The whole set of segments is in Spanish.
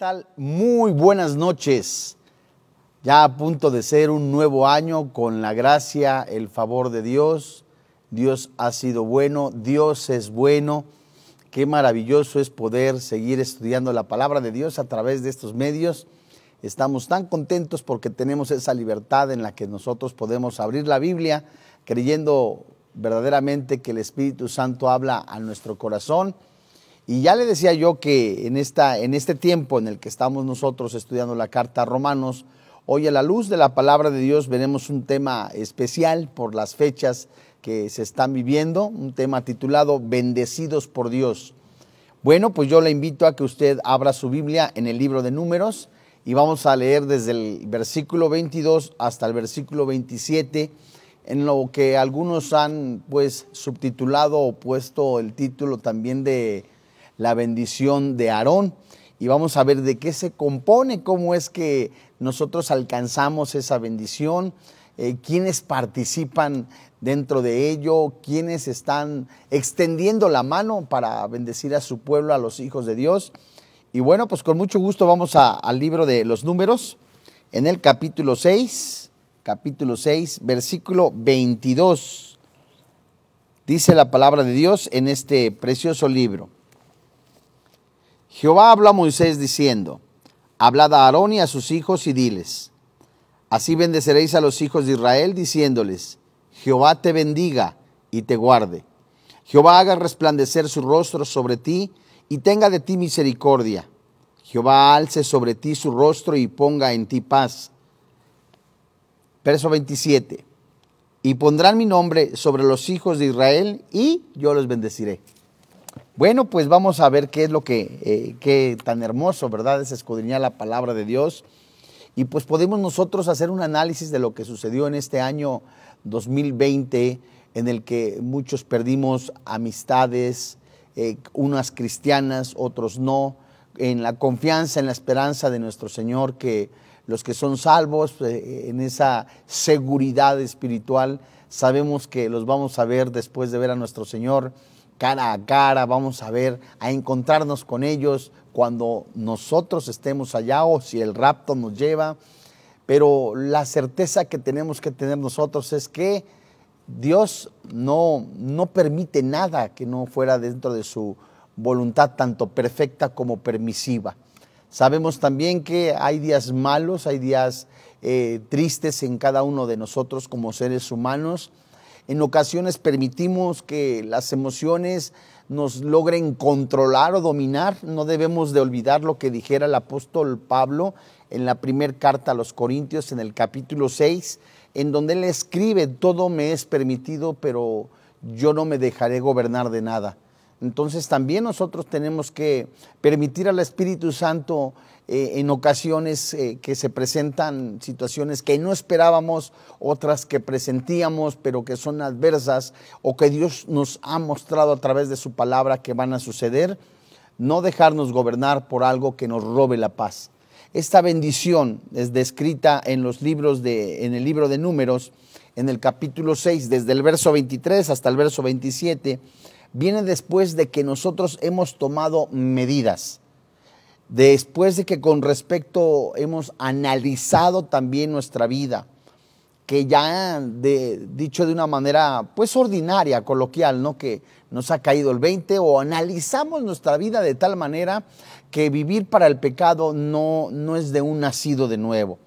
tal? Muy buenas noches. Ya a punto de ser un nuevo año con la gracia, el favor de Dios. Dios ha sido bueno, Dios es bueno. Qué maravilloso es poder seguir estudiando la palabra de Dios a través de estos medios. Estamos tan contentos porque tenemos esa libertad en la que nosotros podemos abrir la Biblia creyendo verdaderamente que el Espíritu Santo habla a nuestro corazón y ya le decía yo que en, esta, en este tiempo en el que estamos nosotros estudiando la carta a Romanos, hoy a la luz de la palabra de Dios veremos un tema especial por las fechas que se están viviendo, un tema titulado Bendecidos por Dios. Bueno, pues yo le invito a que usted abra su Biblia en el libro de números y vamos a leer desde el versículo 22 hasta el versículo 27 en lo que algunos han pues subtitulado o puesto el título también de la bendición de Aarón y vamos a ver de qué se compone, cómo es que nosotros alcanzamos esa bendición, eh, quiénes participan dentro de ello, quiénes están extendiendo la mano para bendecir a su pueblo, a los hijos de Dios. Y bueno, pues con mucho gusto vamos al libro de los números, en el capítulo 6, capítulo 6, versículo 22. Dice la palabra de Dios en este precioso libro. Jehová habló a Moisés diciendo, Hablad a Aarón y a sus hijos y diles, Así bendeceréis a los hijos de Israel diciéndoles, Jehová te bendiga y te guarde. Jehová haga resplandecer su rostro sobre ti y tenga de ti misericordia. Jehová alce sobre ti su rostro y ponga en ti paz. Verso 27. Y pondrán mi nombre sobre los hijos de Israel y yo los bendeciré. Bueno, pues vamos a ver qué es lo que, eh, qué tan hermoso, ¿verdad? Es escudriñar la palabra de Dios. Y pues podemos nosotros hacer un análisis de lo que sucedió en este año 2020, en el que muchos perdimos amistades, eh, unas cristianas, otros no, en la confianza, en la esperanza de nuestro Señor, que los que son salvos, eh, en esa seguridad espiritual, sabemos que los vamos a ver después de ver a nuestro Señor cara a cara, vamos a ver, a encontrarnos con ellos cuando nosotros estemos allá o si el rapto nos lleva. Pero la certeza que tenemos que tener nosotros es que Dios no, no permite nada que no fuera dentro de su voluntad, tanto perfecta como permisiva. Sabemos también que hay días malos, hay días eh, tristes en cada uno de nosotros como seres humanos en ocasiones permitimos que las emociones nos logren controlar o dominar. No debemos de olvidar lo que dijera el apóstol Pablo en la primera carta a los Corintios en el capítulo 6, en donde él escribe, todo me es permitido, pero yo no me dejaré gobernar de nada. Entonces también nosotros tenemos que permitir al Espíritu Santo eh, en ocasiones eh, que se presentan situaciones que no esperábamos, otras que presentíamos pero que son adversas o que Dios nos ha mostrado a través de su palabra que van a suceder, no dejarnos gobernar por algo que nos robe la paz. Esta bendición es descrita en los libros de, en el libro de Números, en el capítulo 6, desde el verso 23 hasta el verso 27, viene después de que nosotros hemos tomado medidas después de que con respecto hemos analizado también nuestra vida, que ya de, dicho de una manera pues ordinaria, coloquial, ¿no? Que nos ha caído el 20 o analizamos nuestra vida de tal manera que vivir para el pecado no, no es de un nacido de nuevo.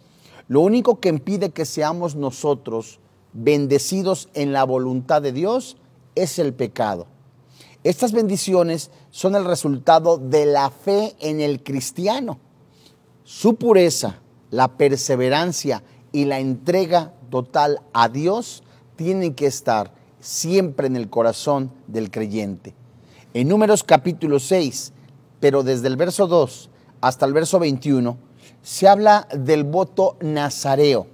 Lo único que impide que seamos nosotros bendecidos en la voluntad de Dios es el pecado. Estas bendiciones son el resultado de la fe en el cristiano. Su pureza, la perseverancia y la entrega total a Dios tienen que estar siempre en el corazón del creyente. En Números capítulo 6, pero desde el verso 2 hasta el verso 21, se habla del voto nazareo.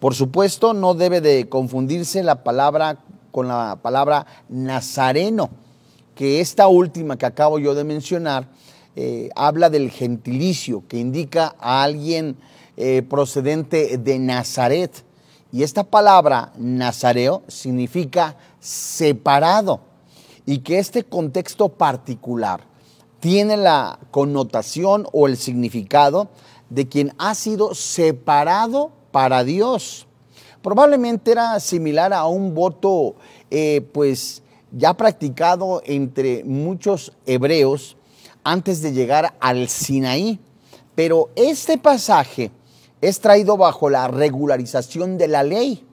Por supuesto, no debe de confundirse la palabra con la palabra nazareno que esta última que acabo yo de mencionar eh, habla del gentilicio, que indica a alguien eh, procedente de Nazaret. Y esta palabra nazareo significa separado. Y que este contexto particular tiene la connotación o el significado de quien ha sido separado para Dios. Probablemente era similar a un voto, eh, pues ya practicado entre muchos hebreos antes de llegar al Sinaí. Pero este pasaje es traído bajo la regularización de la ley,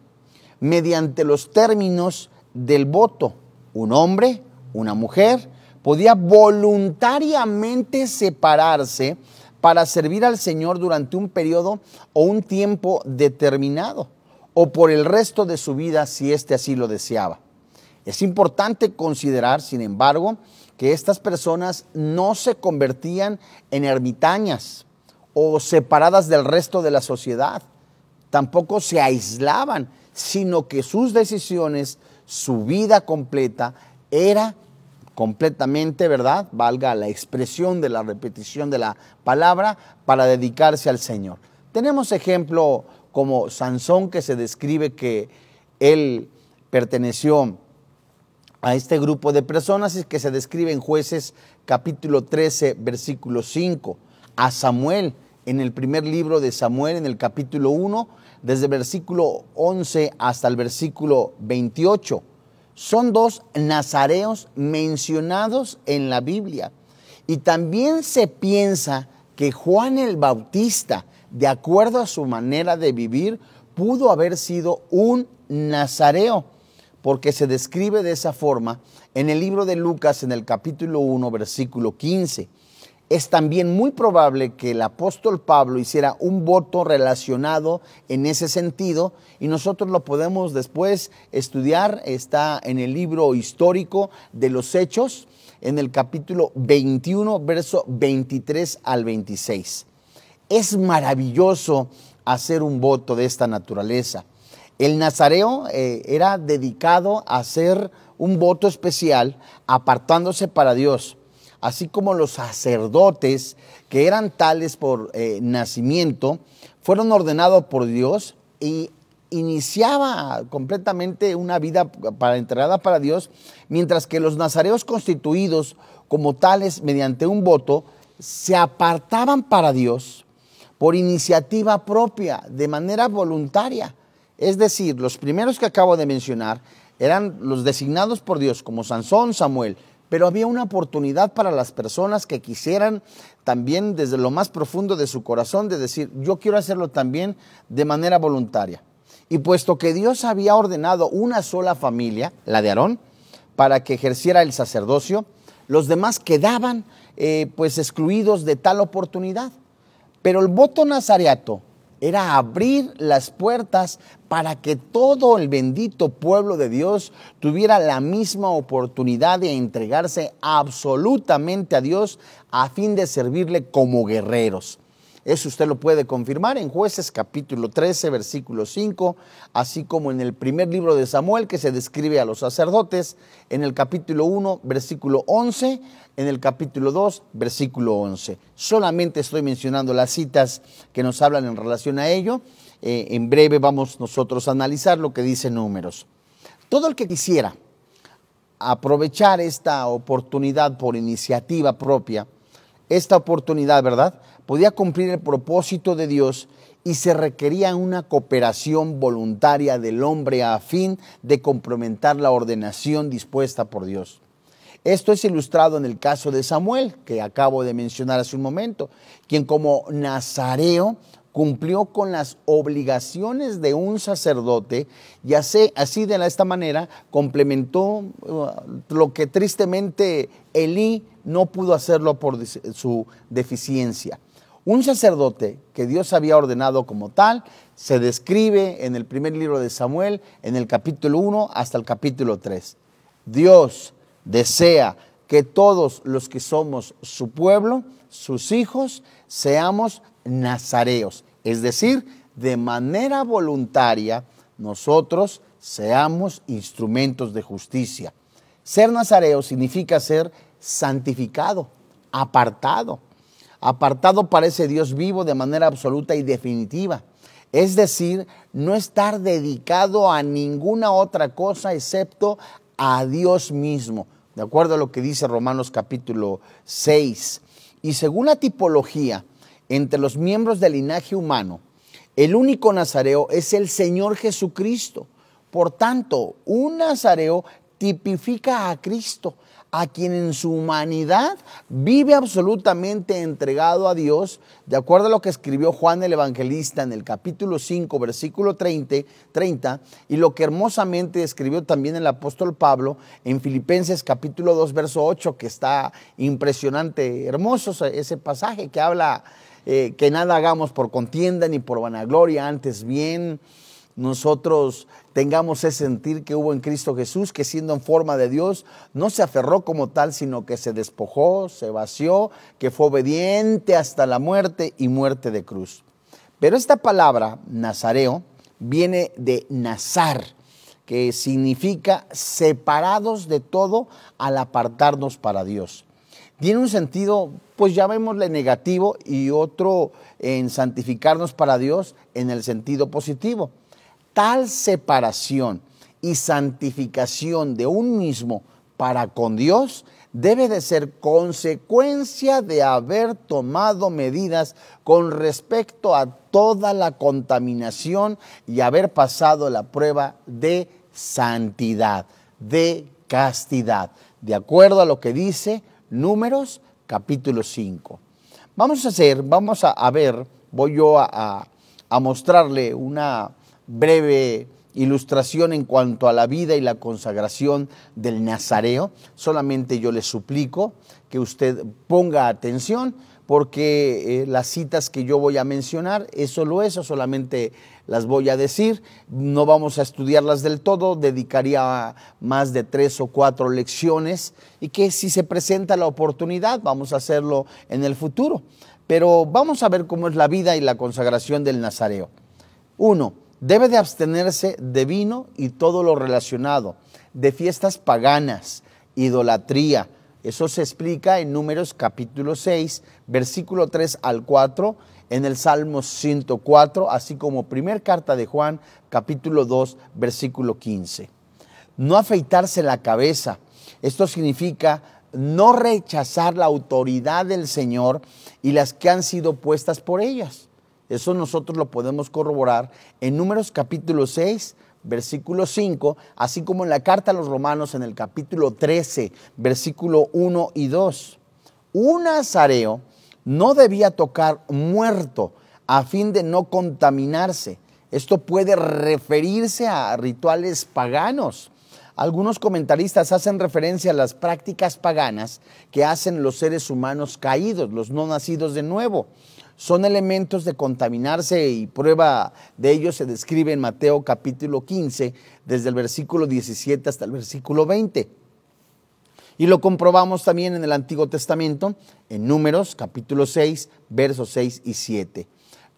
mediante los términos del voto. Un hombre, una mujer, podía voluntariamente separarse para servir al Señor durante un periodo o un tiempo determinado, o por el resto de su vida si éste así lo deseaba. Es importante considerar, sin embargo, que estas personas no se convertían en ermitañas o separadas del resto de la sociedad. Tampoco se aislaban, sino que sus decisiones, su vida completa, era completamente, ¿verdad? Valga la expresión de la repetición de la palabra para dedicarse al Señor. Tenemos ejemplo como Sansón que se describe que él perteneció a este grupo de personas y que se describe en jueces capítulo 13, versículo 5, a Samuel en el primer libro de Samuel, en el capítulo 1, desde versículo 11 hasta el versículo 28. Son dos nazareos mencionados en la Biblia. Y también se piensa que Juan el Bautista, de acuerdo a su manera de vivir, pudo haber sido un nazareo porque se describe de esa forma en el libro de Lucas en el capítulo 1, versículo 15. Es también muy probable que el apóstol Pablo hiciera un voto relacionado en ese sentido y nosotros lo podemos después estudiar. Está en el libro histórico de los Hechos, en el capítulo 21, verso 23 al 26. Es maravilloso hacer un voto de esta naturaleza. El nazareo eh, era dedicado a hacer un voto especial apartándose para Dios, así como los sacerdotes que eran tales por eh, nacimiento, fueron ordenados por Dios y iniciaba completamente una vida para entregada para Dios, mientras que los nazareos constituidos como tales mediante un voto se apartaban para Dios por iniciativa propia, de manera voluntaria. Es decir, los primeros que acabo de mencionar eran los designados por Dios, como Sansón, Samuel, pero había una oportunidad para las personas que quisieran también desde lo más profundo de su corazón de decir, yo quiero hacerlo también de manera voluntaria. Y puesto que Dios había ordenado una sola familia, la de Aarón, para que ejerciera el sacerdocio, los demás quedaban eh, pues excluidos de tal oportunidad. Pero el voto nazareato era abrir las puertas para que todo el bendito pueblo de Dios tuviera la misma oportunidad de entregarse absolutamente a Dios a fin de servirle como guerreros. Eso usted lo puede confirmar en jueces capítulo 13, versículo 5, así como en el primer libro de Samuel que se describe a los sacerdotes, en el capítulo 1, versículo 11, en el capítulo 2, versículo 11. Solamente estoy mencionando las citas que nos hablan en relación a ello. Eh, en breve vamos nosotros a analizar lo que dice números. Todo el que quisiera aprovechar esta oportunidad por iniciativa propia, esta oportunidad, ¿verdad? Podía cumplir el propósito de Dios y se requería una cooperación voluntaria del hombre a fin de complementar la ordenación dispuesta por Dios. Esto es ilustrado en el caso de Samuel, que acabo de mencionar hace un momento, quien como nazareo cumplió con las obligaciones de un sacerdote y así, así de esta manera complementó uh, lo que tristemente Elí no pudo hacerlo por su deficiencia. Un sacerdote que Dios había ordenado como tal se describe en el primer libro de Samuel, en el capítulo 1 hasta el capítulo 3. Dios desea que todos los que somos su pueblo, sus hijos, seamos nazareos, es decir, de manera voluntaria nosotros seamos instrumentos de justicia. Ser nazareo significa ser santificado, apartado, apartado para ese Dios vivo de manera absoluta y definitiva. Es decir, no estar dedicado a ninguna otra cosa excepto a Dios mismo, de acuerdo a lo que dice Romanos capítulo 6. Y según la tipología, entre los miembros del linaje humano, el único nazareo es el Señor Jesucristo. Por tanto, un nazareo tipifica a Cristo, a quien en su humanidad vive absolutamente entregado a Dios, de acuerdo a lo que escribió Juan el Evangelista en el capítulo 5, versículo 30, 30 y lo que hermosamente escribió también el apóstol Pablo en Filipenses capítulo 2, verso 8, que está impresionante, hermoso ese pasaje que habla eh, que nada hagamos por contienda ni por vanagloria, antes bien nosotros tengamos ese sentir que hubo en Cristo Jesús, que siendo en forma de Dios, no se aferró como tal, sino que se despojó, se vació, que fue obediente hasta la muerte y muerte de cruz. Pero esta palabra, nazareo, viene de nazar, que significa separados de todo al apartarnos para Dios. Tiene un sentido, pues llamémosle negativo, y otro en santificarnos para Dios en el sentido positivo tal separación y santificación de un mismo para con Dios debe de ser consecuencia de haber tomado medidas con respecto a toda la contaminación y haber pasado la prueba de santidad, de castidad, de acuerdo a lo que dice Números capítulo 5. Vamos a hacer, vamos a, ver, voy yo a mostrarle una, breve ilustración en cuanto a la vida y la consagración del Nazareo. Solamente yo le suplico que usted ponga atención porque eh, las citas que yo voy a mencionar es solo eso, solamente las voy a decir, no vamos a estudiarlas del todo, dedicaría más de tres o cuatro lecciones y que si se presenta la oportunidad vamos a hacerlo en el futuro. Pero vamos a ver cómo es la vida y la consagración del Nazareo. Uno, Debe de abstenerse de vino y todo lo relacionado, de fiestas paganas, idolatría. Eso se explica en Números capítulo 6, versículo 3 al 4, en el Salmo 104, así como primer carta de Juan, capítulo 2, versículo 15. No afeitarse la cabeza. Esto significa no rechazar la autoridad del Señor y las que han sido puestas por ellas. Eso nosotros lo podemos corroborar en Números capítulo 6, versículo 5, así como en la carta a los romanos en el capítulo 13, versículo 1 y 2. Un nazareo no debía tocar muerto a fin de no contaminarse. Esto puede referirse a rituales paganos. Algunos comentaristas hacen referencia a las prácticas paganas que hacen los seres humanos caídos, los no nacidos de nuevo son elementos de contaminarse y prueba de ello se describe en Mateo capítulo 15, desde el versículo 17 hasta el versículo 20. Y lo comprobamos también en el Antiguo Testamento, en Números capítulo 6, versos 6 y 7.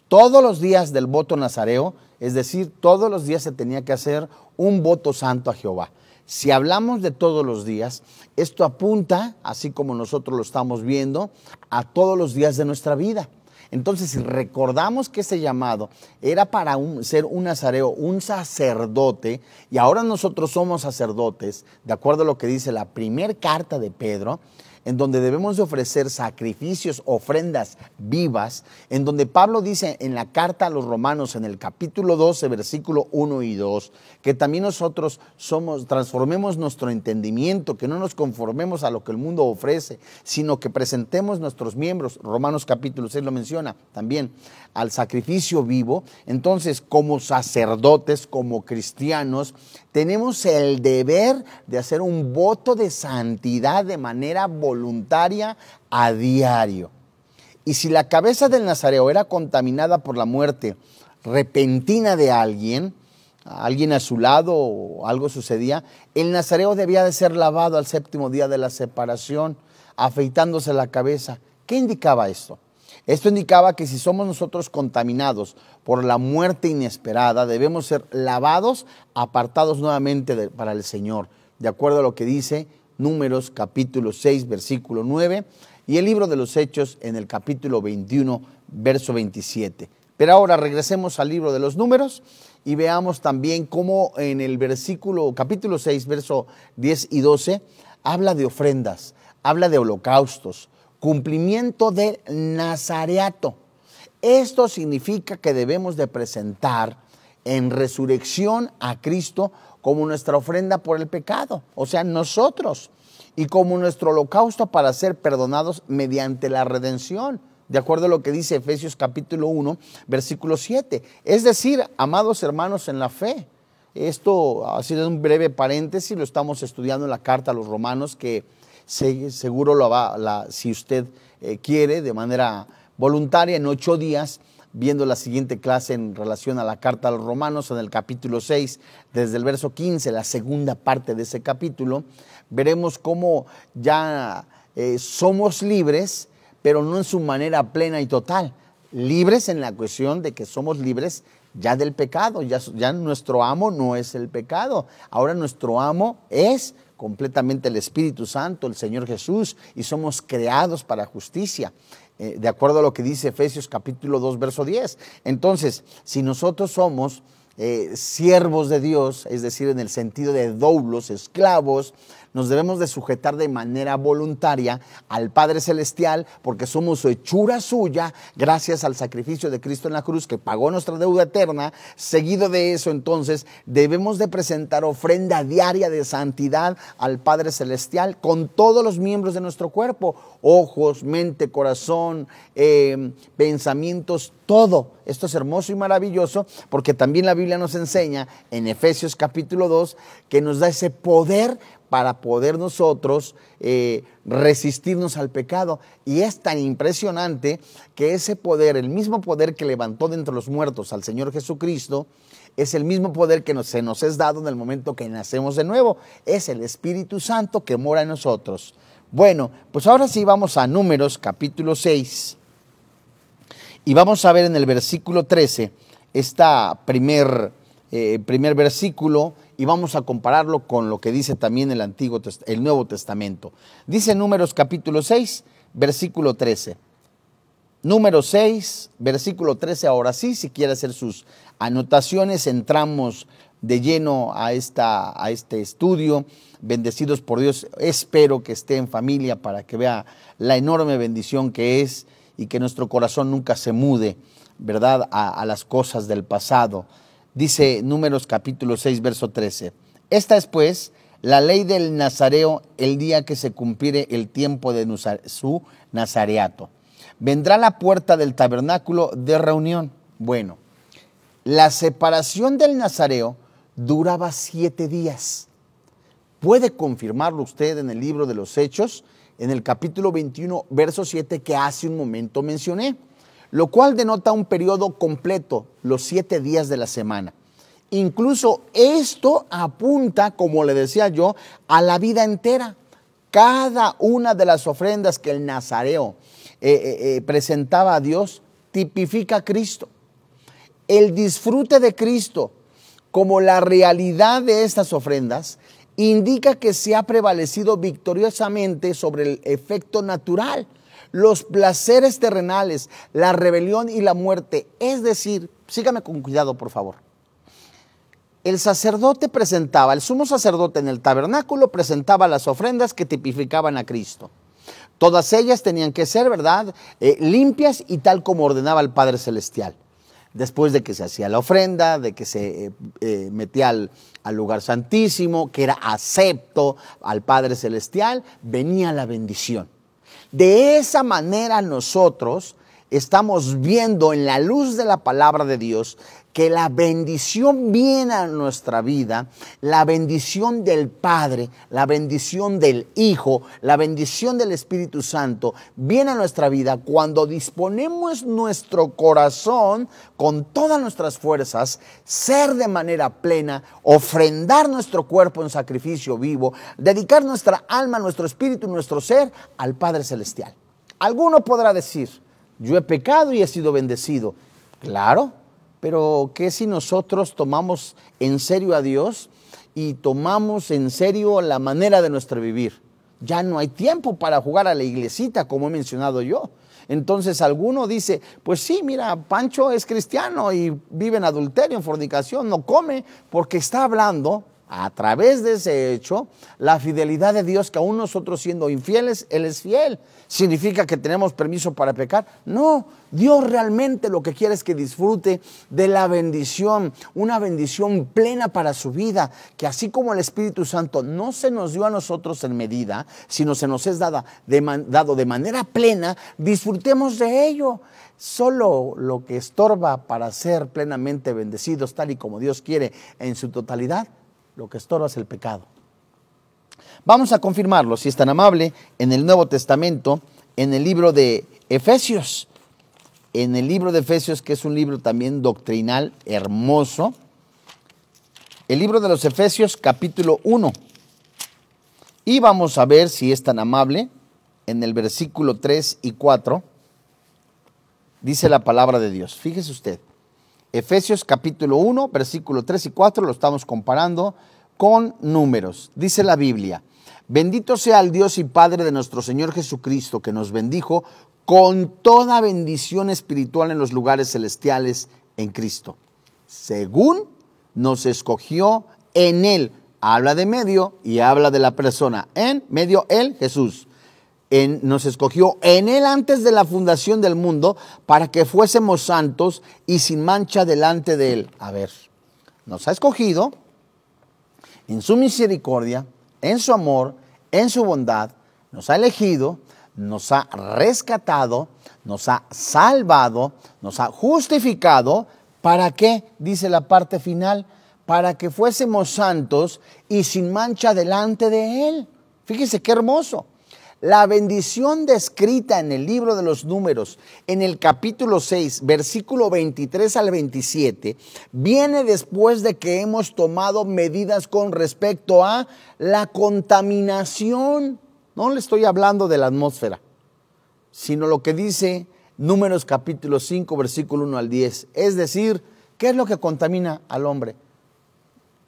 Todos los días del voto nazareo, es decir, todos los días se tenía que hacer un voto santo a Jehová. Si hablamos de todos los días, esto apunta, así como nosotros lo estamos viendo, a todos los días de nuestra vida. Entonces, si recordamos que ese llamado era para ser un nazareo, un sacerdote, y ahora nosotros somos sacerdotes, de acuerdo a lo que dice la primera carta de Pedro, en donde debemos de ofrecer sacrificios, ofrendas vivas, en donde Pablo dice en la carta a los romanos en el capítulo 12, versículo 1 y 2, que también nosotros somos, transformemos nuestro entendimiento, que no nos conformemos a lo que el mundo ofrece, sino que presentemos nuestros miembros, Romanos capítulo 6 lo menciona también, al sacrificio vivo. Entonces, como sacerdotes, como cristianos, tenemos el deber de hacer un voto de santidad de manera voluntaria a diario. Y si la cabeza del nazareo era contaminada por la muerte repentina de alguien, alguien a su lado o algo sucedía, el nazareo debía de ser lavado al séptimo día de la separación, afeitándose la cabeza. ¿Qué indicaba esto? Esto indicaba que si somos nosotros contaminados por la muerte inesperada, debemos ser lavados, apartados nuevamente para el Señor, de acuerdo a lo que dice Números capítulo 6, versículo 9, y el libro de los Hechos en el capítulo 21, verso 27. Pero ahora regresemos al libro de los números y veamos también cómo en el versículo, capítulo 6, verso 10 y 12, habla de ofrendas, habla de holocaustos, cumplimiento del nazareato. Esto significa que debemos de presentar en resurrección a Cristo como nuestra ofrenda por el pecado, o sea, nosotros, y como nuestro holocausto para ser perdonados mediante la redención, de acuerdo a lo que dice Efesios capítulo 1, versículo 7. Es decir, amados hermanos en la fe, esto ha sido un breve paréntesis, lo estamos estudiando en la carta a los romanos, que seguro lo va, si usted eh, quiere, de manera voluntaria, en ocho días, viendo la siguiente clase en relación a la carta a los romanos, en el capítulo 6, desde el verso 15, la segunda parte de ese capítulo, veremos cómo ya eh, somos libres, pero no en su manera plena y total. Libres en la cuestión de que somos libres ya del pecado, ya, ya nuestro amo no es el pecado, ahora nuestro amo es completamente el Espíritu Santo, el Señor Jesús, y somos creados para justicia. Eh, de acuerdo a lo que dice Efesios capítulo 2, verso 10. Entonces, si nosotros somos eh, siervos de Dios, es decir, en el sentido de doulos, esclavos, nos debemos de sujetar de manera voluntaria al Padre Celestial porque somos hechura suya gracias al sacrificio de Cristo en la cruz que pagó nuestra deuda eterna. Seguido de eso, entonces, debemos de presentar ofrenda diaria de santidad al Padre Celestial con todos los miembros de nuestro cuerpo, ojos, mente, corazón, eh, pensamientos, todo. Esto es hermoso y maravilloso porque también la Biblia nos enseña en Efesios capítulo 2 que nos da ese poder para poder nosotros eh, resistirnos al pecado. Y es tan impresionante que ese poder, el mismo poder que levantó de entre los muertos al Señor Jesucristo, es el mismo poder que se nos es dado en el momento que nacemos de nuevo. Es el Espíritu Santo que mora en nosotros. Bueno, pues ahora sí vamos a Números capítulo 6. Y vamos a ver en el versículo 13, este primer, eh, primer versículo y vamos a compararlo con lo que dice también el Antiguo el Nuevo Testamento. Dice Números capítulo 6, versículo 13. Número 6, versículo 13. Ahora sí, si quiere hacer sus anotaciones, entramos de lleno a, esta, a este estudio. Bendecidos por Dios, espero que esté en familia para que vea la enorme bendición que es y que nuestro corazón nunca se mude, ¿verdad?, a, a las cosas del pasado Dice Números capítulo 6, verso 13. Esta es pues la ley del nazareo el día que se cumpliere el tiempo de su nazareato. Vendrá la puerta del tabernáculo de reunión. Bueno, la separación del nazareo duraba siete días. Puede confirmarlo usted en el libro de los Hechos, en el capítulo 21, verso 7 que hace un momento mencioné lo cual denota un periodo completo, los siete días de la semana. Incluso esto apunta, como le decía yo, a la vida entera. Cada una de las ofrendas que el nazareo eh, eh, eh, presentaba a Dios tipifica a Cristo. El disfrute de Cristo como la realidad de estas ofrendas indica que se ha prevalecido victoriosamente sobre el efecto natural los placeres terrenales, la rebelión y la muerte. Es decir, sígame con cuidado, por favor. El sacerdote presentaba, el sumo sacerdote en el tabernáculo presentaba las ofrendas que tipificaban a Cristo. Todas ellas tenían que ser, ¿verdad?, eh, limpias y tal como ordenaba el Padre Celestial. Después de que se hacía la ofrenda, de que se eh, eh, metía al, al lugar santísimo, que era acepto al Padre Celestial, venía la bendición. De esa manera nosotros estamos viendo en la luz de la palabra de Dios que la bendición viene a nuestra vida, la bendición del Padre, la bendición del Hijo, la bendición del Espíritu Santo viene a nuestra vida cuando disponemos nuestro corazón con todas nuestras fuerzas, ser de manera plena, ofrendar nuestro cuerpo en sacrificio vivo, dedicar nuestra alma, nuestro espíritu, nuestro ser al Padre Celestial. Alguno podrá decir, yo he pecado y he sido bendecido. Claro, pero ¿qué si nosotros tomamos en serio a Dios y tomamos en serio la manera de nuestro vivir? Ya no hay tiempo para jugar a la iglesita, como he mencionado yo. Entonces alguno dice, pues sí, mira, Pancho es cristiano y vive en adulterio, en fornicación, no come, porque está hablando a través de ese hecho la fidelidad de Dios, que aún nosotros siendo infieles, Él es fiel. ¿Significa que tenemos permiso para pecar? No, Dios realmente lo que quiere es que disfrute de la bendición, una bendición plena para su vida, que así como el Espíritu Santo no se nos dio a nosotros en medida, sino se nos es dada dado de manera plena, disfrutemos de ello. Solo lo que estorba para ser plenamente bendecidos, tal y como Dios quiere en su totalidad, lo que estorba es el pecado. Vamos a confirmarlo, si es tan amable, en el Nuevo Testamento, en el libro de Efesios. En el libro de Efesios, que es un libro también doctrinal hermoso. El libro de los Efesios, capítulo 1. Y vamos a ver si es tan amable, en el versículo 3 y 4, dice la palabra de Dios. Fíjese usted. Efesios capítulo 1, versículo 3 y 4, lo estamos comparando con números. Dice la Biblia, bendito sea el Dios y Padre de nuestro Señor Jesucristo, que nos bendijo con toda bendición espiritual en los lugares celestiales en Cristo, según nos escogió en Él. Habla de medio y habla de la persona. En medio Él, Jesús nos escogió en Él antes de la fundación del mundo para que fuésemos santos y sin mancha delante de Él. A ver, nos ha escogido en su misericordia, en su amor, en su bondad, nos ha elegido, nos ha rescatado, nos ha salvado, nos ha justificado. ¿Para qué? Dice la parte final, para que fuésemos santos y sin mancha delante de Él. Fíjese qué hermoso. La bendición descrita en el libro de los números, en el capítulo 6, versículo 23 al 27, viene después de que hemos tomado medidas con respecto a la contaminación. No le estoy hablando de la atmósfera, sino lo que dice números capítulo 5, versículo 1 al 10. Es decir, ¿qué es lo que contamina al hombre?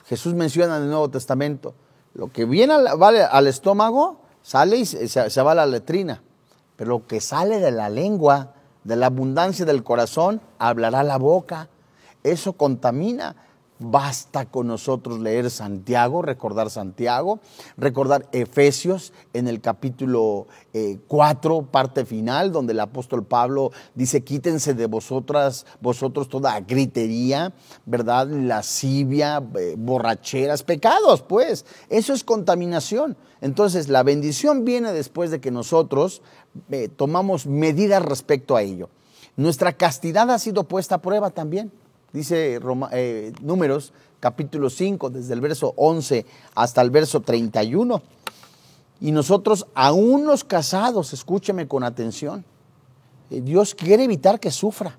Jesús menciona en el Nuevo Testamento, lo que viene al estómago, sale y se, va a la letrina. Pero lo que sale de la lengua, de la abundancia del corazón, hablará la boca. Eso contamina. Basta con nosotros leer Santiago, recordar Santiago, recordar Efesios en el capítulo 4, eh, parte final, donde el apóstol Pablo dice, quítense de vosotras, vosotros toda gritería, ¿verdad? Lascivia, eh, borracheras, pecados, pues. Eso es contaminación. Entonces, la bendición viene después de que nosotros eh, tomamos medidas respecto a ello. Nuestra castidad ha sido puesta a prueba también dice eh, Números capítulo 5, desde el verso 11 hasta el verso 31. Y nosotros, aún los casados, escúcheme con atención, eh, Dios quiere evitar que sufra.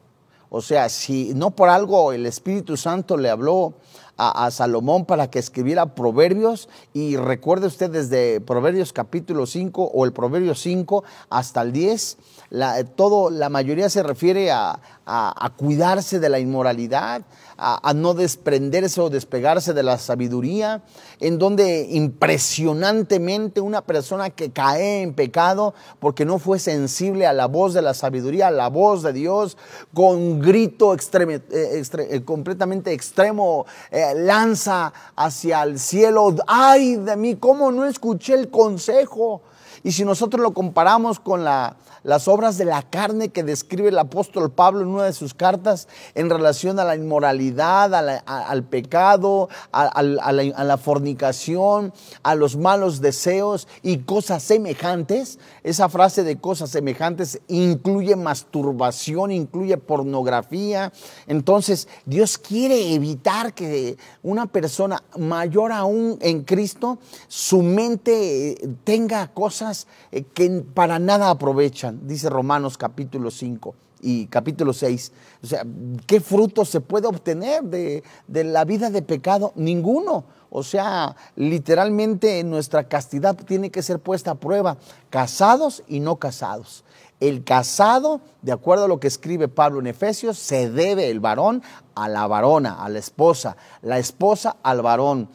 O sea, si no por algo el Espíritu Santo le habló a, Salomón para que escribiera Proverbios y recuerde usted desde Proverbios capítulo 5 o el Proverbio 5 hasta el 10, la, todo, la mayoría se refiere a, a, cuidarse de la inmoralidad, a, no desprenderse o despegarse de la sabiduría, en donde impresionantemente una persona que cae en pecado porque no fue sensible a la voz de la sabiduría, a la voz de Dios, con grito eh, eh, completamente extremo, eh, lanza hacia el cielo, ay de mí, ¿cómo no escuché el consejo? Y si nosotros lo comparamos con la, las obras de la carne que describe el apóstol Pablo en una de sus cartas en relación a la inmoralidad, al pecado, a, la, fornicación, a los malos deseos y cosas semejantes. Esa frase de cosas semejantes incluye masturbación, incluye pornografía. Entonces Dios quiere evitar que una persona mayor aún en Cristo, su mente eh, tenga cosas eh, que para nada aprovechan dice Romanos capítulo 5 y capítulo 6. O sea, ¿qué fruto se puede obtener de, de, la vida de pecado? Ninguno. O sea, literalmente nuestra castidad tiene que ser puesta a prueba, casados y no casados. El casado, de acuerdo a lo que escribe Pablo en Efesios, se debe el varón a la varona, a la esposa, la esposa al varón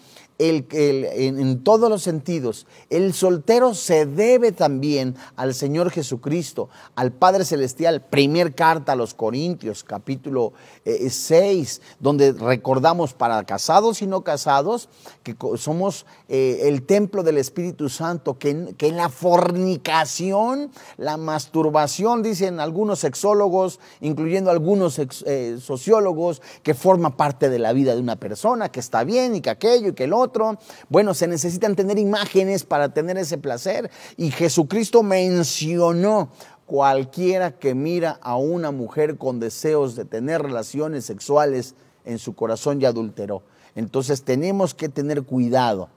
en, todos los sentidos. El soltero se debe también al Señor Jesucristo, al Padre Celestial. Primer carta a los Corintios, capítulo 6, eh, donde recordamos para casados y no casados que somos eh, el templo del Espíritu Santo, que, que la fornicación, la masturbación, dicen algunos sexólogos, incluyendo algunos eh, sociólogos, que forma parte de la vida de una persona, que está bien y que aquello y que el Bueno, se necesitan tener imágenes para tener ese placer. Y Jesucristo mencionó cualquiera que mira a una mujer con deseos de tener relaciones sexuales en su corazón ya adulteró. Entonces tenemos que tener cuidado.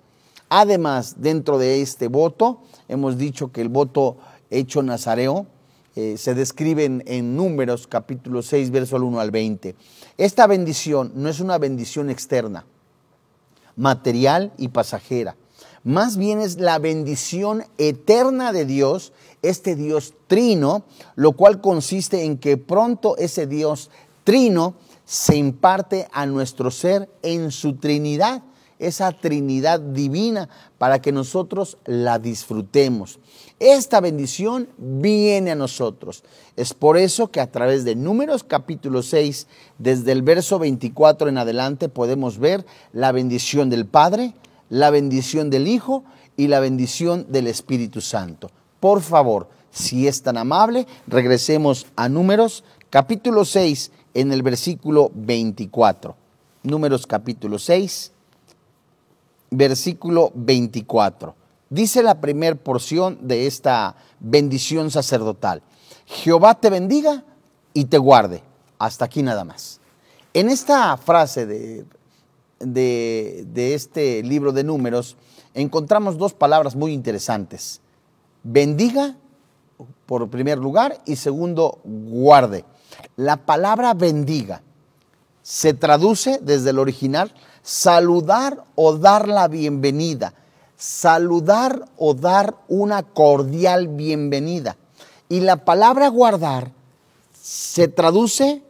Además, dentro de este voto, hemos dicho que el voto hecho nazareo eh, se describe en, Números capítulo 6, verso 1 al 20. Esta bendición no es una bendición externa, material y pasajera. Más bien es la bendición eterna de Dios, este Dios trino, lo cual consiste en que pronto ese Dios trino se imparte a nuestro ser en su Trinidad esa Trinidad divina para que nosotros la disfrutemos. Esta bendición viene a nosotros. Es por eso que a través de Números capítulo 6, desde el verso 24 en adelante, podemos ver la bendición del Padre, la bendición del Hijo y la bendición del Espíritu Santo. Por favor, si es tan amable, regresemos a Números capítulo 6 en el versículo 24. Números capítulo 6 versículo 24. Dice la primera porción de esta bendición sacerdotal. Jehová te bendiga y te guarde. Hasta aquí nada más. En esta frase de, de, este libro de números encontramos dos palabras muy interesantes. Bendiga, por primer lugar, y segundo, guarde. La palabra bendiga se traduce desde el original saludar o dar la bienvenida, saludar o dar una cordial bienvenida. Y la palabra guardar se traduce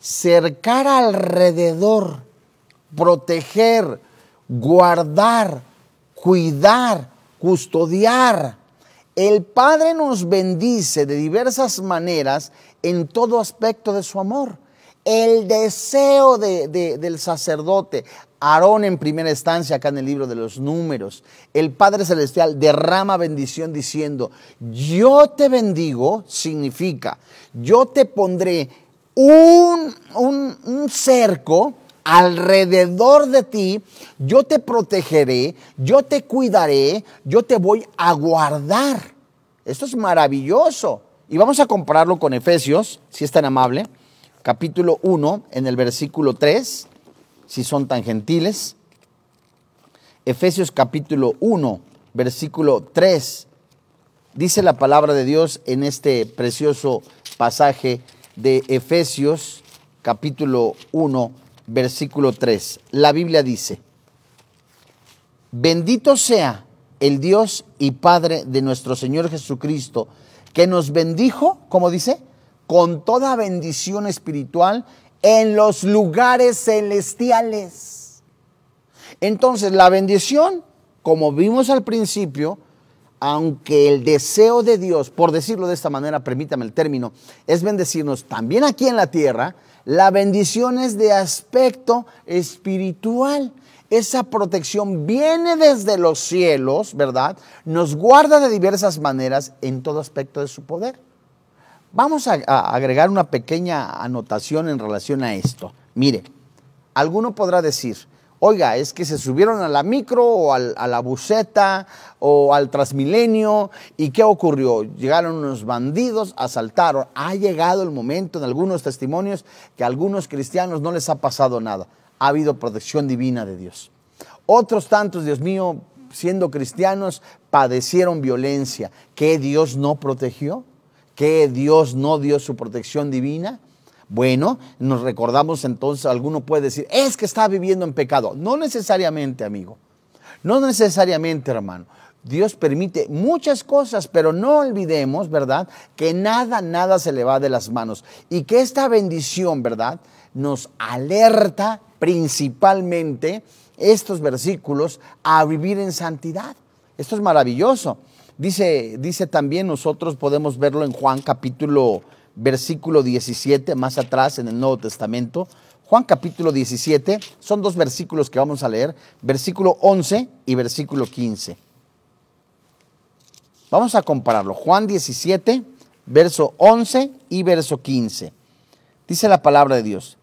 cercar alrededor, proteger, guardar, cuidar, custodiar. El Padre nos bendice de diversas maneras en todo aspecto de su amor. El deseo del sacerdote, Aarón en primera instancia, acá en el libro de los números, el Padre Celestial derrama bendición diciendo, yo te bendigo, significa, yo te pondré un, un cerco alrededor de ti, yo te protegeré, yo te cuidaré, yo te voy a guardar. Esto es maravilloso. Y vamos a compararlo con Efesios, si es tan amable, capítulo 1, en el versículo 3 si son tan gentiles. Efesios capítulo 1, versículo 3, dice la palabra de Dios en este precioso pasaje de Efesios capítulo 1, versículo 3. La Biblia dice, bendito sea el Dios y Padre de nuestro Señor Jesucristo, que nos bendijo, como dice, con toda bendición espiritual en los lugares celestiales. Entonces, la bendición, como vimos al principio, aunque el deseo de Dios, por decirlo de esta manera, permítame el término, es bendecirnos también aquí en la tierra, la bendición es de aspecto espiritual. Esa protección viene desde los cielos, ¿verdad? Nos guarda de diversas maneras en todo aspecto de su poder. Vamos a, agregar una pequeña anotación en relación a esto. Mire, alguno podrá decir, oiga, es que se subieron a la micro o a la buseta o al transmilenio y ¿qué ocurrió? Llegaron unos bandidos, asaltaron. Ha llegado el momento en algunos testimonios que a algunos cristianos no les ha pasado nada. Ha habido protección divina de Dios. Otros tantos, Dios mío, siendo cristianos, padecieron violencia. ¿Qué Dios no protegió? Que Dios no dio su protección divina? Bueno, nos recordamos entonces, alguno puede decir, es que está viviendo en pecado. No necesariamente, amigo. No necesariamente, hermano. Dios permite muchas cosas, pero no olvidemos, ¿verdad? Que nada, nada se le va de las manos. Y que esta bendición, ¿verdad? Nos alerta principalmente estos versículos a vivir en santidad. Esto es maravilloso. Dice, dice también, nosotros podemos verlo en Juan capítulo, versículo 17, más atrás en el Nuevo Testamento. Juan capítulo 17, son dos versículos que vamos a leer, versículo 11 y versículo 15. Vamos a compararlo. Juan 17, verso 11 y verso 15. Dice la palabra de Dios.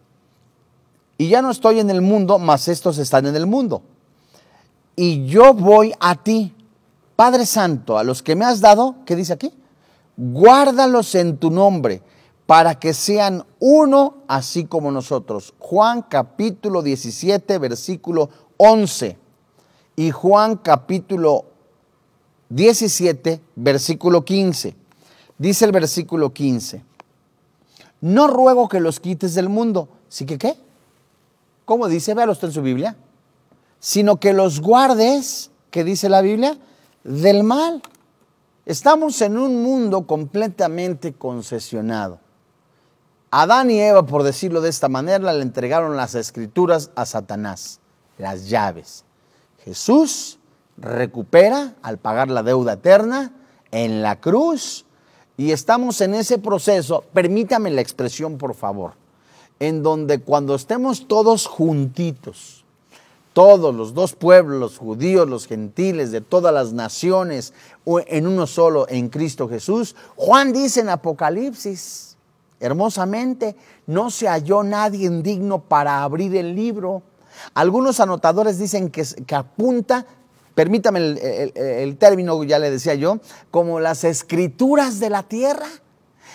Y ya no estoy en el mundo, mas estos están en el mundo. Y yo voy a ti, Padre Santo, a los que me has dado, ¿qué dice aquí? Guárdalos en tu nombre, para que sean uno así como nosotros. Juan capítulo 17, versículo 11. Y Juan capítulo 17, versículo 15. Dice el versículo 15. No ruego que los quites del mundo. ¿Sí que qué? ¿Cómo dice? Véalo usted en su Biblia. Sino que los guardes, ¿qué dice la Biblia? Del mal. Estamos en un mundo completamente concesionado. Adán y Eva, por decirlo de esta manera, le entregaron las escrituras a Satanás, las llaves. Jesús recupera al pagar la deuda eterna en la cruz y estamos en ese proceso, permítame la expresión por favor, en donde cuando estemos todos juntitos, todos los dos pueblos, los judíos, los gentiles, de todas las naciones, en uno solo, en Cristo Jesús, Juan dice en Apocalipsis, hermosamente, no se halló nadie indigno para abrir el libro. Algunos anotadores dicen que, que apunta permítame el, término, ya le decía yo, como las escrituras de la tierra.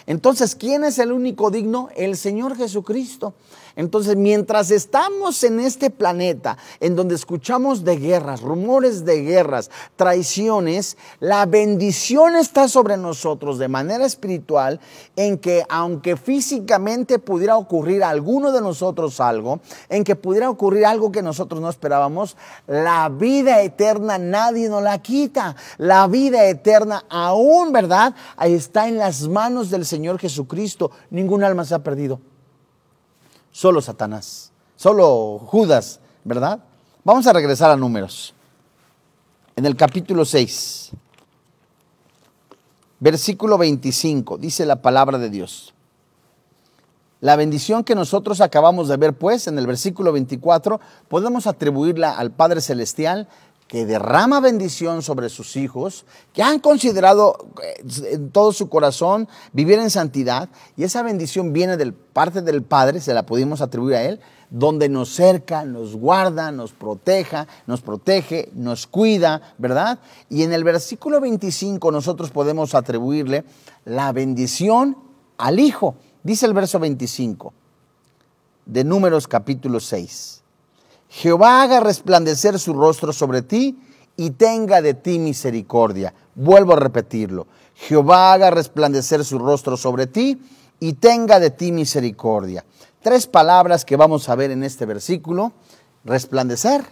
Entonces, ¿quién es el único digno? El Señor Jesucristo. Entonces, mientras estamos en este planeta, en donde escuchamos de guerras, rumores de guerras, traiciones, la bendición está sobre nosotros de manera espiritual, en que aunque físicamente pudiera ocurrir a alguno de nosotros algo, en que pudiera ocurrir algo que nosotros no esperábamos, la vida eterna nadie nos la quita. La vida eterna aún, ¿verdad? Ahí está en las manos del Señor Jesucristo. Ningún alma se ha perdido solo Satanás, solo Judas, ¿verdad? Vamos a regresar a números. En el capítulo 6, versículo 25, dice la palabra de Dios. La bendición que nosotros acabamos de ver, pues, en el versículo 24, podemos atribuirla al Padre Celestial que derrama bendición sobre sus hijos, que han considerado eh, en todo su corazón vivir en santidad, y esa bendición viene de parte del Padre, se la pudimos atribuir a Él, donde nos cerca, nos guarda, nos proteja, nos protege, nos cuida, ¿verdad? Y en el versículo 25 nosotros podemos atribuirle la bendición al Hijo. Dice el verso 25 de Números capítulo 6. Jehová haga resplandecer su rostro sobre ti y tenga de ti misericordia. Vuelvo a repetirlo. Jehová haga resplandecer su rostro sobre ti y tenga de ti misericordia. Tres palabras que vamos a ver en este versículo. Resplandecer,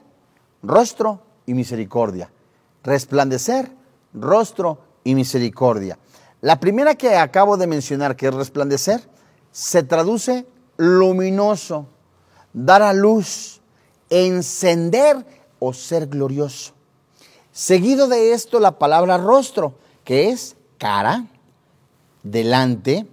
rostro y misericordia. Resplandecer, rostro y misericordia. La primera que acabo de mencionar, que es resplandecer, se traduce luminoso, dar a luz, encender o ser glorioso. Seguido de esto la palabra rostro, que es cara, delante,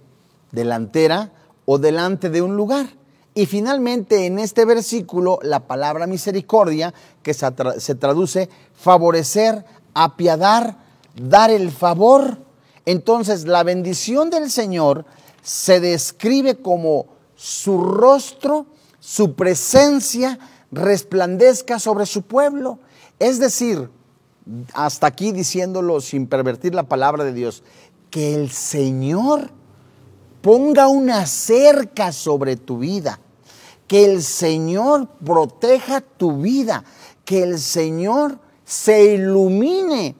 delantera o delante de un lugar. Y finalmente en este versículo la palabra misericordia, que se traduce favorecer, apiadar, dar el favor. Entonces la bendición del Señor se describe como su rostro, su presencia, resplandezca sobre su pueblo. Es decir, hasta aquí diciéndolo sin pervertir la palabra de Dios, que el Señor ponga una cerca sobre tu vida, que el Señor proteja tu vida, que el Señor se ilumine,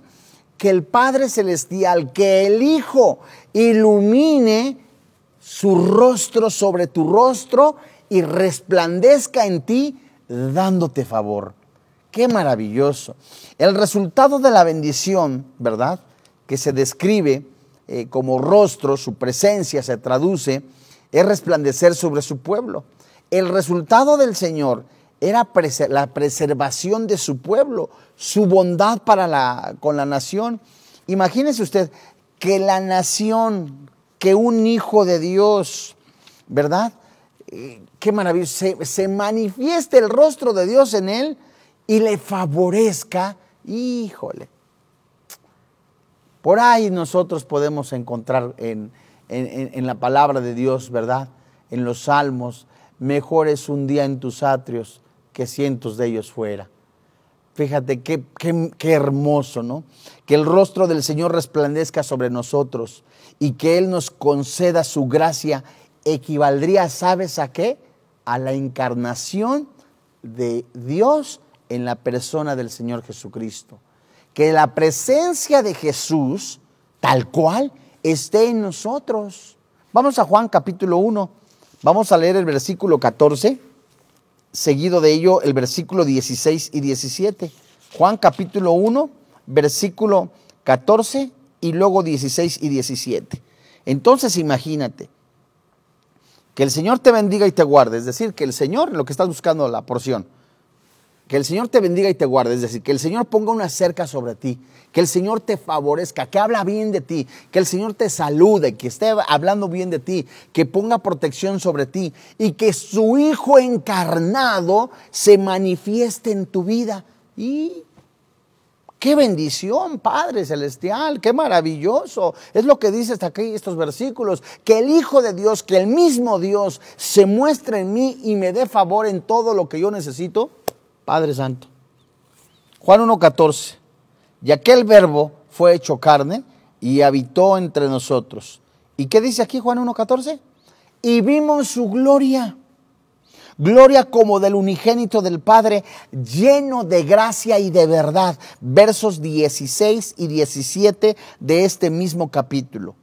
que el Padre Celestial, que el Hijo ilumine su rostro sobre tu rostro y resplandezca en ti dándote favor. Qué maravilloso. El resultado de la bendición, ¿verdad? Que se describe eh, como rostro, su presencia se traduce, es resplandecer sobre su pueblo. El resultado del Señor era la preservación de su pueblo, su bondad para la, con la nación. Imagínese usted que la nación, que un hijo de Dios, ¿verdad? Qué maravilloso, se, manifieste el rostro de Dios en él y le favorezca, híjole. Por ahí nosotros podemos encontrar en, en, la palabra de Dios, ¿verdad? En los salmos, mejor es un día en tus atrios que cientos de ellos fuera. Fíjate qué, qué, hermoso, ¿no? Que el rostro del Señor resplandezca sobre nosotros y que Él nos conceda su gracia equivaldría, ¿sabes a qué? A la encarnación de Dios en la persona del Señor Jesucristo. Que la presencia de Jesús, tal cual, esté en nosotros. Vamos a Juan capítulo 1, vamos a leer el versículo 14, seguido de ello el versículo 16 y 17. Juan capítulo 1, versículo 14 y luego 16 y 17. Entonces imagínate que el Señor te bendiga y te guarde, es decir, que el Señor, lo que estás buscando la porción, que el Señor te bendiga y te guarde, es decir, que el Señor ponga una cerca sobre ti, que el Señor te favorezca, que habla bien de ti, que el Señor te salude, que esté hablando bien de ti, que ponga protección sobre ti. Y que su Hijo encarnado se manifieste en tu vida. Y Qué bendición, Padre Celestial, qué maravilloso. Es lo que dice hasta aquí estos versículos, que el Hijo de Dios, que el mismo Dios se muestre en mí y me dé favor en todo lo que yo necesito Padre Santo. Juan 1.14. Y aquel verbo fue hecho carne y habitó entre nosotros. ¿Y qué dice aquí Juan 1.14? Y vimos su gloria. Gloria como del unigénito del Padre, lleno de gracia y de verdad. Versos 16 y 17 de este mismo capítulo.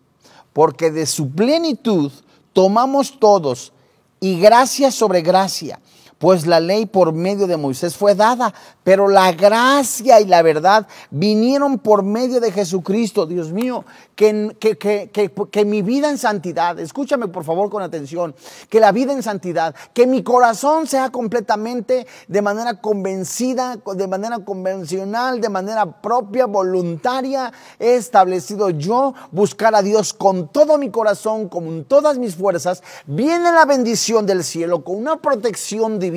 Porque de su plenitud tomamos todos y gracia sobre gracia pues la ley por medio de Moisés fue dada, pero la gracia y la verdad vinieron por medio de Jesucristo. Dios mío, que, que, mi vida en santidad, escúchame por favor con atención, que la vida en santidad, que mi corazón sea completamente de manera convencida, de manera convencional, de manera propia, voluntaria, he establecido yo buscar a Dios con todo mi corazón, con todas mis fuerzas, viene la bendición del cielo, con una protección divina,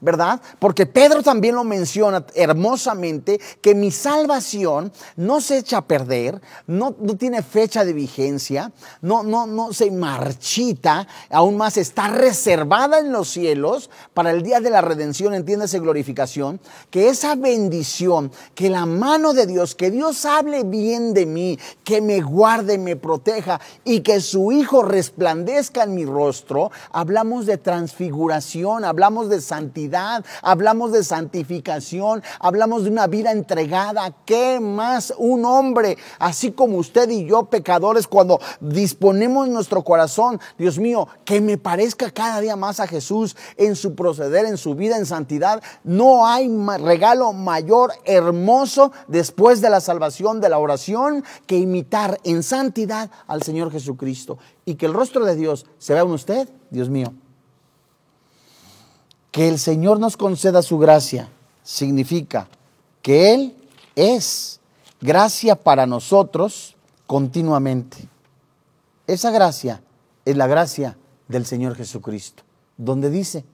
¿verdad? Porque Pedro también lo menciona hermosamente, que mi salvación no se echa a perder, no, no tiene tiene fecha de vigencia, no, no, no se marchita, aún más está reservada en los cielos para el día de la redención, entiéndase glorificación, que esa bendición, que la mano de Dios, que Dios hable bien de mí, que me guarde, me proteja y que su Hijo resplandezca en mi rostro, hablamos de transfiguración, hablamos de santidad, hablamos de santificación, hablamos de una vida entregada. ¿Qué más un hombre, así como usted y yo pecadores cuando disponemos nuestro corazón, Dios mío, que me parezca cada día más a Jesús en su proceder, en su vida, en santidad. No hay regalo mayor, hermoso, después de la salvación, de la oración, que imitar en santidad al Señor Jesucristo. Y que el rostro de Dios se vea en usted, Dios mío. Que el Señor nos conceda su gracia significa que Él es gracia para nosotros continuamente. Esa gracia es la gracia del Señor Jesucristo, donde dice,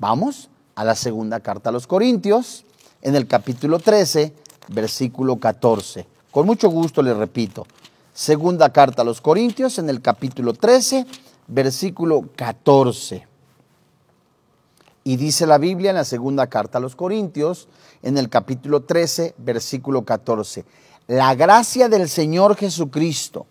vamos a la segunda carta a los Corintios, en el capítulo 13, versículo 14. Con mucho gusto le repito, segunda carta a los Corintios, en el capítulo 13, versículo 14. Y dice la Biblia en la segunda carta a los Corintios, en el capítulo 13, versículo 14 la gracia del Señor Jesucristo,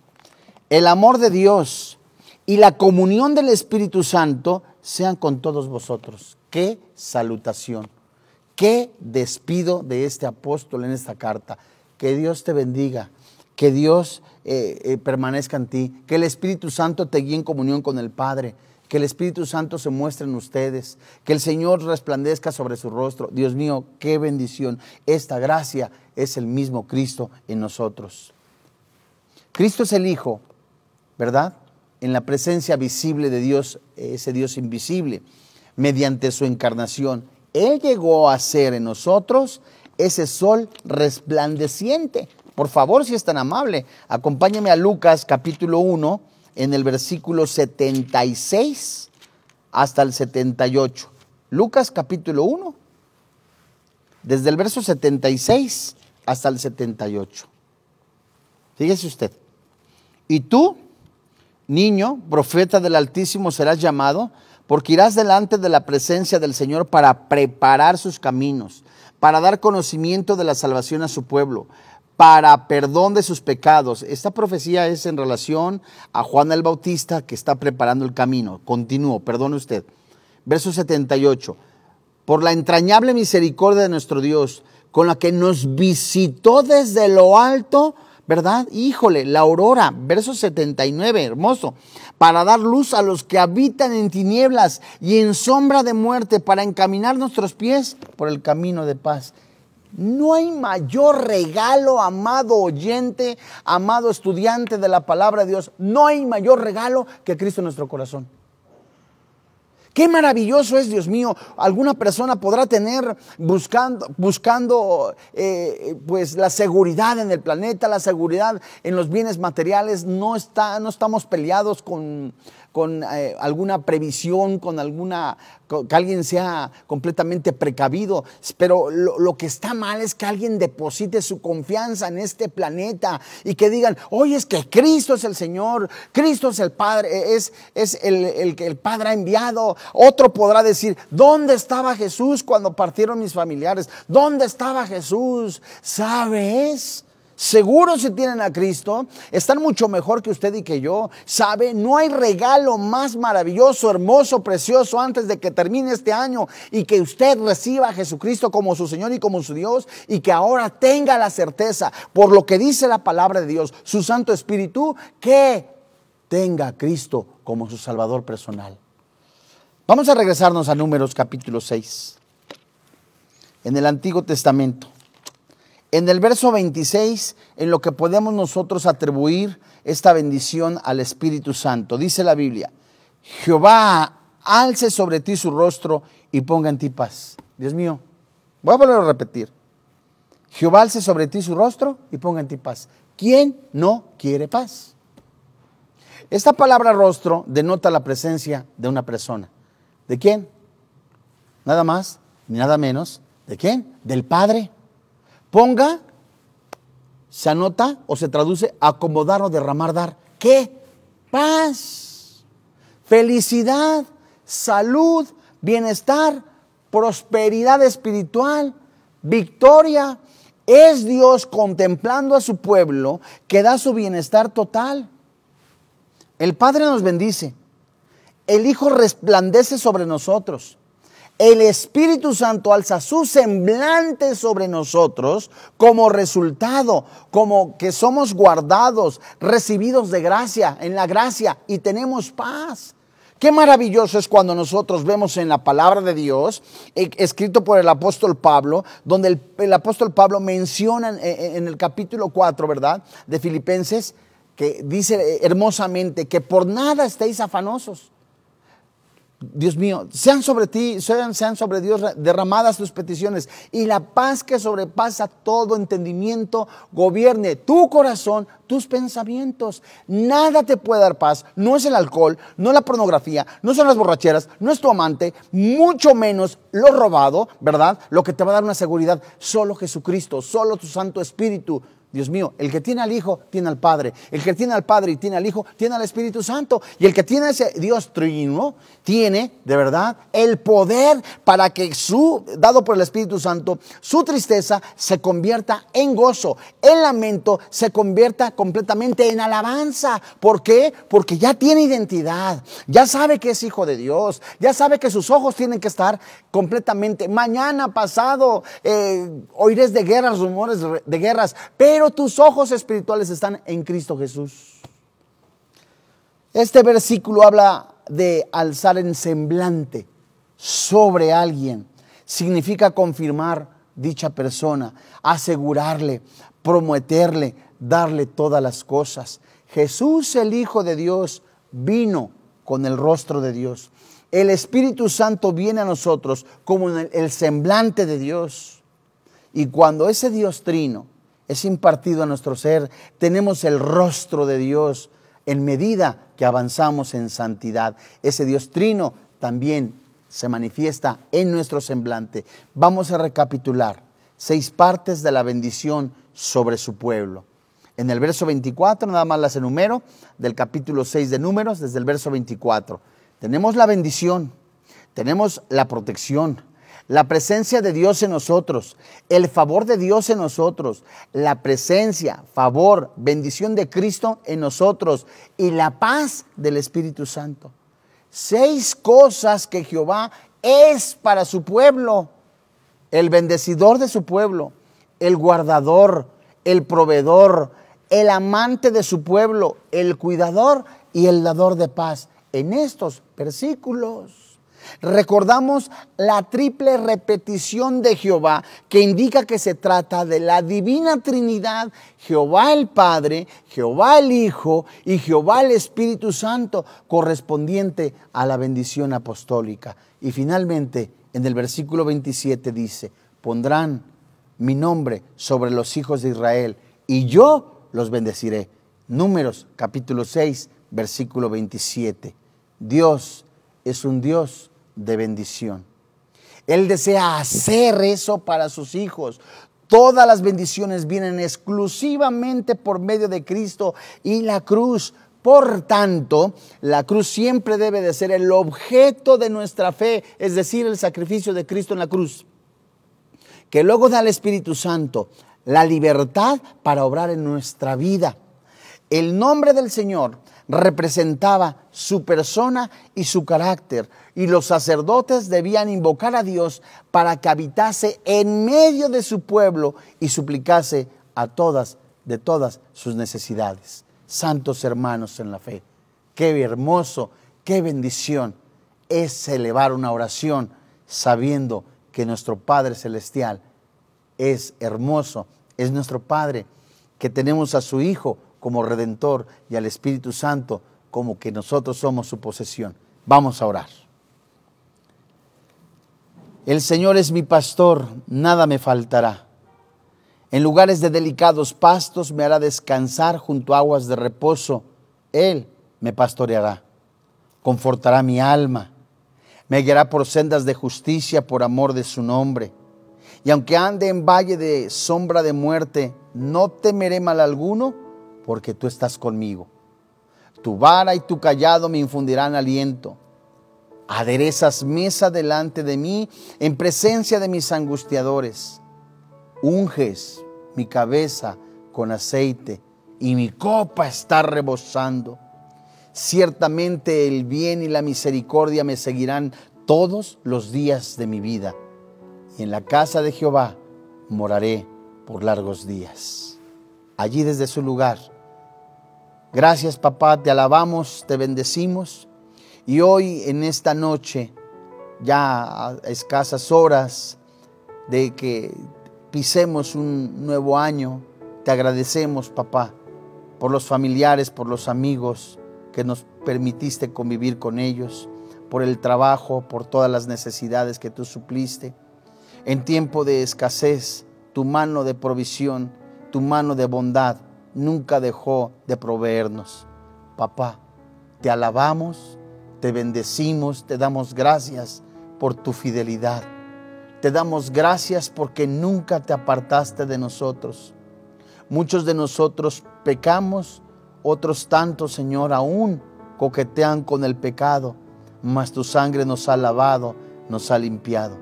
el amor de Dios y la comunión del Espíritu Santo sean con todos vosotros. Qué salutación, qué despido de este apóstol en esta carta. Que Dios te bendiga, que Dios eh, eh, permanezca en ti, que el Espíritu Santo te guíe en comunión con el Padre que el Espíritu Santo se muestre en ustedes, que el Señor resplandezca sobre su rostro. Dios mío, qué bendición. Esta gracia es el mismo Cristo en nosotros. Cristo es el Hijo, ¿verdad? En la presencia visible de Dios, ese Dios invisible, mediante su encarnación. Él llegó a ser en nosotros ese sol resplandeciente. Por favor, si es tan amable, acompáñame a Lucas capítulo 1 en el versículo 76 hasta el 78. Lucas capítulo 1, desde el verso 76 hasta el 78. Fíjese usted. Y tú, niño, profeta del Altísimo, serás llamado, porque irás delante de la presencia del Señor para preparar sus caminos, para dar conocimiento de la salvación a su pueblo, para perdón de sus pecados. Esta profecía es en relación a Juan el Bautista que está preparando el camino. Continúo, perdone usted. Verso 78. Por la entrañable misericordia de nuestro Dios, con la que nos visitó desde lo alto, ¿verdad? Híjole, la aurora, verso 79, hermoso, para dar luz a los que habitan en tinieblas y en sombra de muerte, para encaminar nuestros pies por el camino de paz. No hay mayor regalo, amado oyente, amado estudiante de la palabra de Dios, no hay mayor regalo que Cristo en nuestro corazón. Qué maravilloso es, Dios mío. Alguna persona podrá tener buscando, buscando eh, pues la seguridad en el planeta, la seguridad en los bienes materiales. No, está, no estamos peleados con, con eh, alguna previsión, con alguna, que alguien sea completamente precavido. Pero lo, que está mal es que alguien deposite su confianza en este planeta y que digan, oye, es que Cristo es el Señor, Cristo es el Padre, es, es el que el Padre ha enviado. Otro podrá decir, ¿dónde estaba Jesús cuando partieron mis familiares? ¿Dónde estaba Jesús? ¿Sabes? Seguro si tienen a Cristo, están mucho mejor que usted y que yo. Sabe, no hay regalo más maravilloso, hermoso, precioso antes de que termine este año y que usted reciba a Jesucristo como su Señor y como su Dios y que ahora tenga la certeza, por lo que dice la palabra de Dios, su Santo Espíritu, que tenga a Cristo como su Salvador personal. Vamos a regresarnos a Números capítulo 6. En el Antiguo Testamento en el verso 26, en lo que podemos nosotros atribuir esta bendición al Espíritu Santo, dice la Biblia, Jehová alce sobre ti su rostro y ponga en ti paz. Dios mío, voy a volver a repetir. Jehová alce sobre ti su rostro y ponga en ti paz. ¿Quién no quiere paz? Esta palabra rostro denota la presencia de una persona. ¿De quién? Nada más ni nada menos. ¿De quién? Del Padre. Ponga, se anota o se traduce acomodar o derramar, dar. ¿Qué? Paz, felicidad, salud, bienestar, prosperidad espiritual, victoria. Es Dios contemplando a su pueblo que da su bienestar total. El Padre nos bendice. El Hijo resplandece sobre nosotros el Espíritu Santo alza su semblante sobre nosotros como resultado, como que somos guardados, recibidos de gracia, en la gracia y tenemos paz. Qué maravilloso es cuando nosotros vemos en la palabra de Dios, eh, escrito por el apóstol Pablo, donde el, apóstol Pablo menciona en, en el capítulo 4, ¿verdad? De Filipenses, que dice hermosamente que por nada estéis afanosos Dios mío, sean sobre ti, sean, sobre Dios derramadas tus peticiones y la paz que sobrepasa todo entendimiento gobierne tu corazón, tus pensamientos. Nada te puede dar paz, no es el alcohol, no es la pornografía, no son las borracheras, no es tu amante, mucho menos lo robado, ¿verdad? Lo que te va a dar una seguridad, solo Jesucristo, solo tu Santo Espíritu Dios mío, el que tiene al Hijo tiene al Padre. El que tiene al Padre y tiene al Hijo tiene al Espíritu Santo. Y el que tiene ese Dios trino tiene, de verdad, el poder para que su, dado por el Espíritu Santo, su tristeza se convierta en gozo. El lamento se convierta completamente en alabanza. ¿Por qué? Porque ya tiene identidad. Ya sabe que es hijo de Dios. Ya sabe que sus ojos tienen que estar completamente. Mañana pasado eh, de guerras, rumores de guerras. Pero pero tus ojos espirituales están en Cristo Jesús. Este versículo habla de alzar en semblante sobre alguien. Significa confirmar dicha persona, asegurarle, prometerle, darle todas las cosas. Jesús, el Hijo de Dios, vino con el rostro de Dios. El Espíritu Santo viene a nosotros como el semblante de Dios. Y cuando ese Dios trino es impartido a nuestro ser, tenemos el rostro de Dios en medida que avanzamos en santidad. Ese Dios trino también se manifiesta en nuestro semblante. Vamos a recapitular seis partes de la bendición sobre su pueblo. En el verso 24, nada más las enumero, del capítulo 6 de Números, desde el verso 24. Tenemos la bendición, tenemos la protección, la presencia de Dios en nosotros, el favor de Dios en nosotros, la presencia, favor, bendición de Cristo en nosotros y la paz del Espíritu Santo. Seis cosas que Jehová es para su pueblo, el bendecidor de su pueblo, el guardador, el proveedor, el amante de su pueblo, el cuidador y el dador de paz. En estos versículos recordamos la triple repetición de Jehová que indica que se trata de la divina Trinidad, Jehová el Padre, Jehová el Hijo y Jehová el Espíritu Santo, correspondiente a la bendición apostólica. Y finalmente, en el versículo 27 dice, pondrán mi nombre sobre los hijos de Israel y yo los bendeciré. Números capítulo 6, versículo 27. Dios es un Dios de bendición. Él desea hacer eso para sus hijos. Todas las bendiciones vienen exclusivamente por medio de Cristo y la cruz. Por tanto, la cruz siempre debe de ser el objeto de nuestra fe, es decir, el sacrificio de Cristo en la cruz, que luego da al Espíritu Santo la libertad para obrar en nuestra vida. El nombre del Señor representaba su persona y su carácter, y los sacerdotes debían invocar a Dios para que habitase en medio de su pueblo y suplicase a todas, de todas sus necesidades. Santos hermanos en la fe, qué hermoso, qué bendición es elevar una oración sabiendo que nuestro Padre Celestial es hermoso, es nuestro Padre, que tenemos a su Hijo como Redentor y al Espíritu Santo como que nosotros somos su posesión. Vamos a orar. El Señor es mi pastor, nada me faltará. En lugares de delicados pastos me hará descansar junto a aguas de reposo. Él me pastoreará, confortará mi alma, me guiará por sendas de justicia por amor de su nombre. Y aunque ande en valle de sombra de muerte, no temeré mal alguno, porque tú estás conmigo. Tu vara y tu callado me infundirán aliento. Aderezas mesa delante de mí en presencia de mis angustiadores. Unges mi cabeza con aceite y mi copa está rebosando. Ciertamente el bien y la misericordia me seguirán todos los días de mi vida y en la casa de Jehová moraré por largos días. Allí desde su lugar. Gracias papá, te alabamos, te bendecimos. Y hoy en esta noche, ya a escasas horas de que pisemos un nuevo año, te agradecemos papá por los familiares, por los amigos que nos permitiste convivir con ellos, por el trabajo, por todas las necesidades que tú supliste. En tiempo de escasez, tu mano de provisión, tu mano de bondad nunca dejó de proveernos. Papá, te alabamos, te bendecimos, te damos gracias por tu fidelidad. Te damos gracias porque nunca te apartaste de nosotros. Muchos de nosotros pecamos, otros tantos, Señor, aún coquetean con el pecado, mas tu sangre nos ha lavado, nos ha limpiado.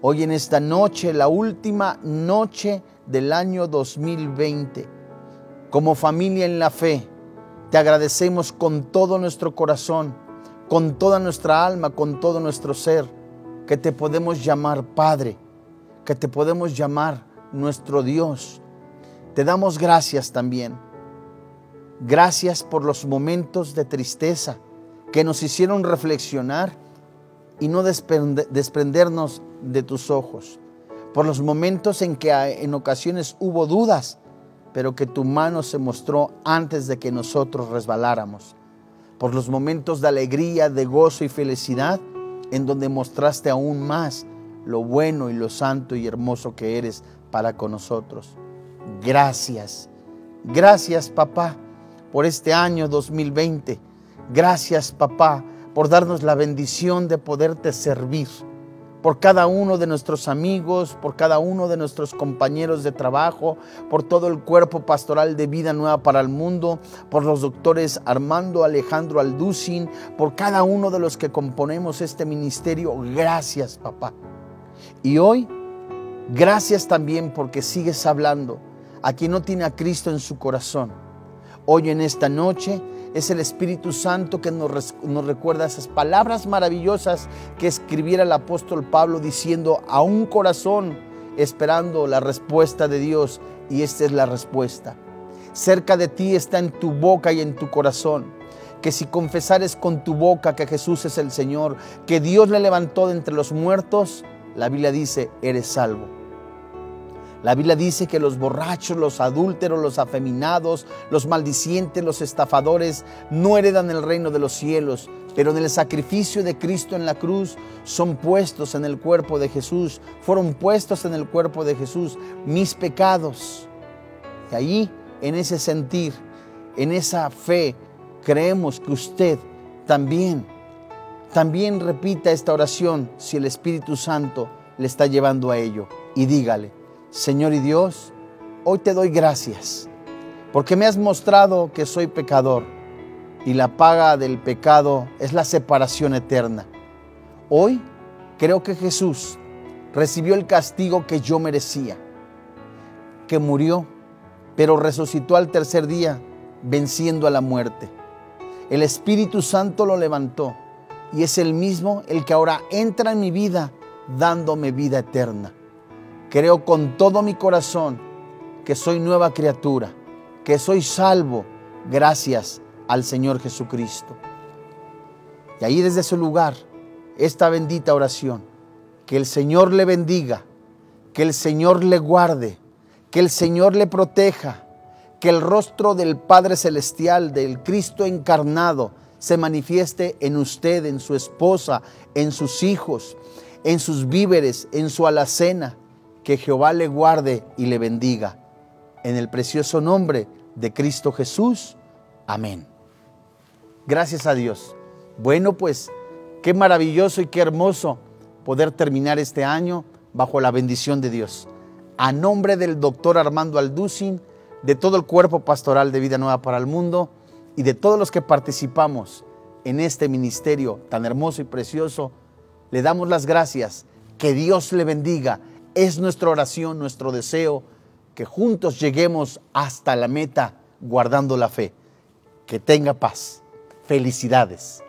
Hoy en esta noche, la última noche del año 2020, como familia en la fe, te agradecemos con todo nuestro corazón, con toda nuestra alma, con todo nuestro ser, que te podemos llamar Padre, que te podemos llamar nuestro Dios. Te damos gracias también. Gracias por los momentos de tristeza que nos hicieron reflexionar y no desprendernos de tus ojos, por los momentos en que en ocasiones hubo dudas, pero que tu mano se mostró antes de que nosotros resbaláramos, por los momentos de alegría, de gozo y felicidad, en donde mostraste aún más lo bueno y lo santo y hermoso que eres para con nosotros. Gracias, gracias papá por este año 2020. Gracias papá por darnos la bendición de poderte servir por cada uno de nuestros amigos, por cada uno de nuestros compañeros de trabajo, por todo el cuerpo pastoral de Vida Nueva para el Mundo, por los doctores Armando Alejandro Alducin, por cada uno de los que componemos este ministerio. Gracias, papá. Y hoy, gracias también porque sigues hablando a quien no tiene a Cristo en su corazón. Hoy en esta noche es el Espíritu Santo que nos, recuerda esas palabras maravillosas que escribiera el apóstol Pablo diciendo a un corazón esperando la respuesta de Dios y esta es la respuesta. Cerca de ti está en tu boca y en tu corazón que si confesares con tu boca que Jesús es el Señor, que Dios le levantó de entre los muertos, la Biblia dice, eres salvo. La Biblia dice que los borrachos, los adúlteros, los afeminados, los maldicientes, los estafadores no heredan el reino de los cielos, pero en el sacrificio de Cristo en la cruz son puestos en el cuerpo de Jesús, fueron puestos en el cuerpo de Jesús mis pecados. Y ahí, en ese sentir, en esa fe, creemos que usted también, también repita esta oración si el Espíritu Santo le está llevando a ello. Y dígale, Señor y Dios, hoy te doy gracias porque me has mostrado que soy pecador y la paga del pecado es la separación eterna. Hoy creo que Jesús recibió el castigo que yo merecía, que murió, pero resucitó al tercer día venciendo a la muerte. El Espíritu Santo lo levantó y es el mismo el que ahora entra en mi vida dándome vida eterna. Creo con todo mi corazón que soy nueva criatura, que soy salvo gracias al Señor Jesucristo. Y ahí desde su lugar, esta bendita oración, que el Señor le bendiga, que el Señor le guarde, que el Señor le proteja, que el rostro del Padre Celestial, del Cristo encarnado, se manifieste en usted, en su esposa, en sus hijos, en sus víveres, en su alacena, que Jehová le guarde y le bendiga. En el precioso nombre de Cristo Jesús. Amén. Gracias a Dios. Bueno, pues qué maravilloso y qué hermoso poder terminar este año bajo la bendición de Dios. A nombre del doctor Armando Alducin, de todo el cuerpo pastoral de Vida Nueva para el Mundo y de todos los que participamos en este ministerio tan hermoso y precioso, le damos las gracias. Que Dios le bendiga es nuestra oración, nuestro deseo, que juntos lleguemos hasta la meta guardando la fe. Que tenga paz. Felicidades.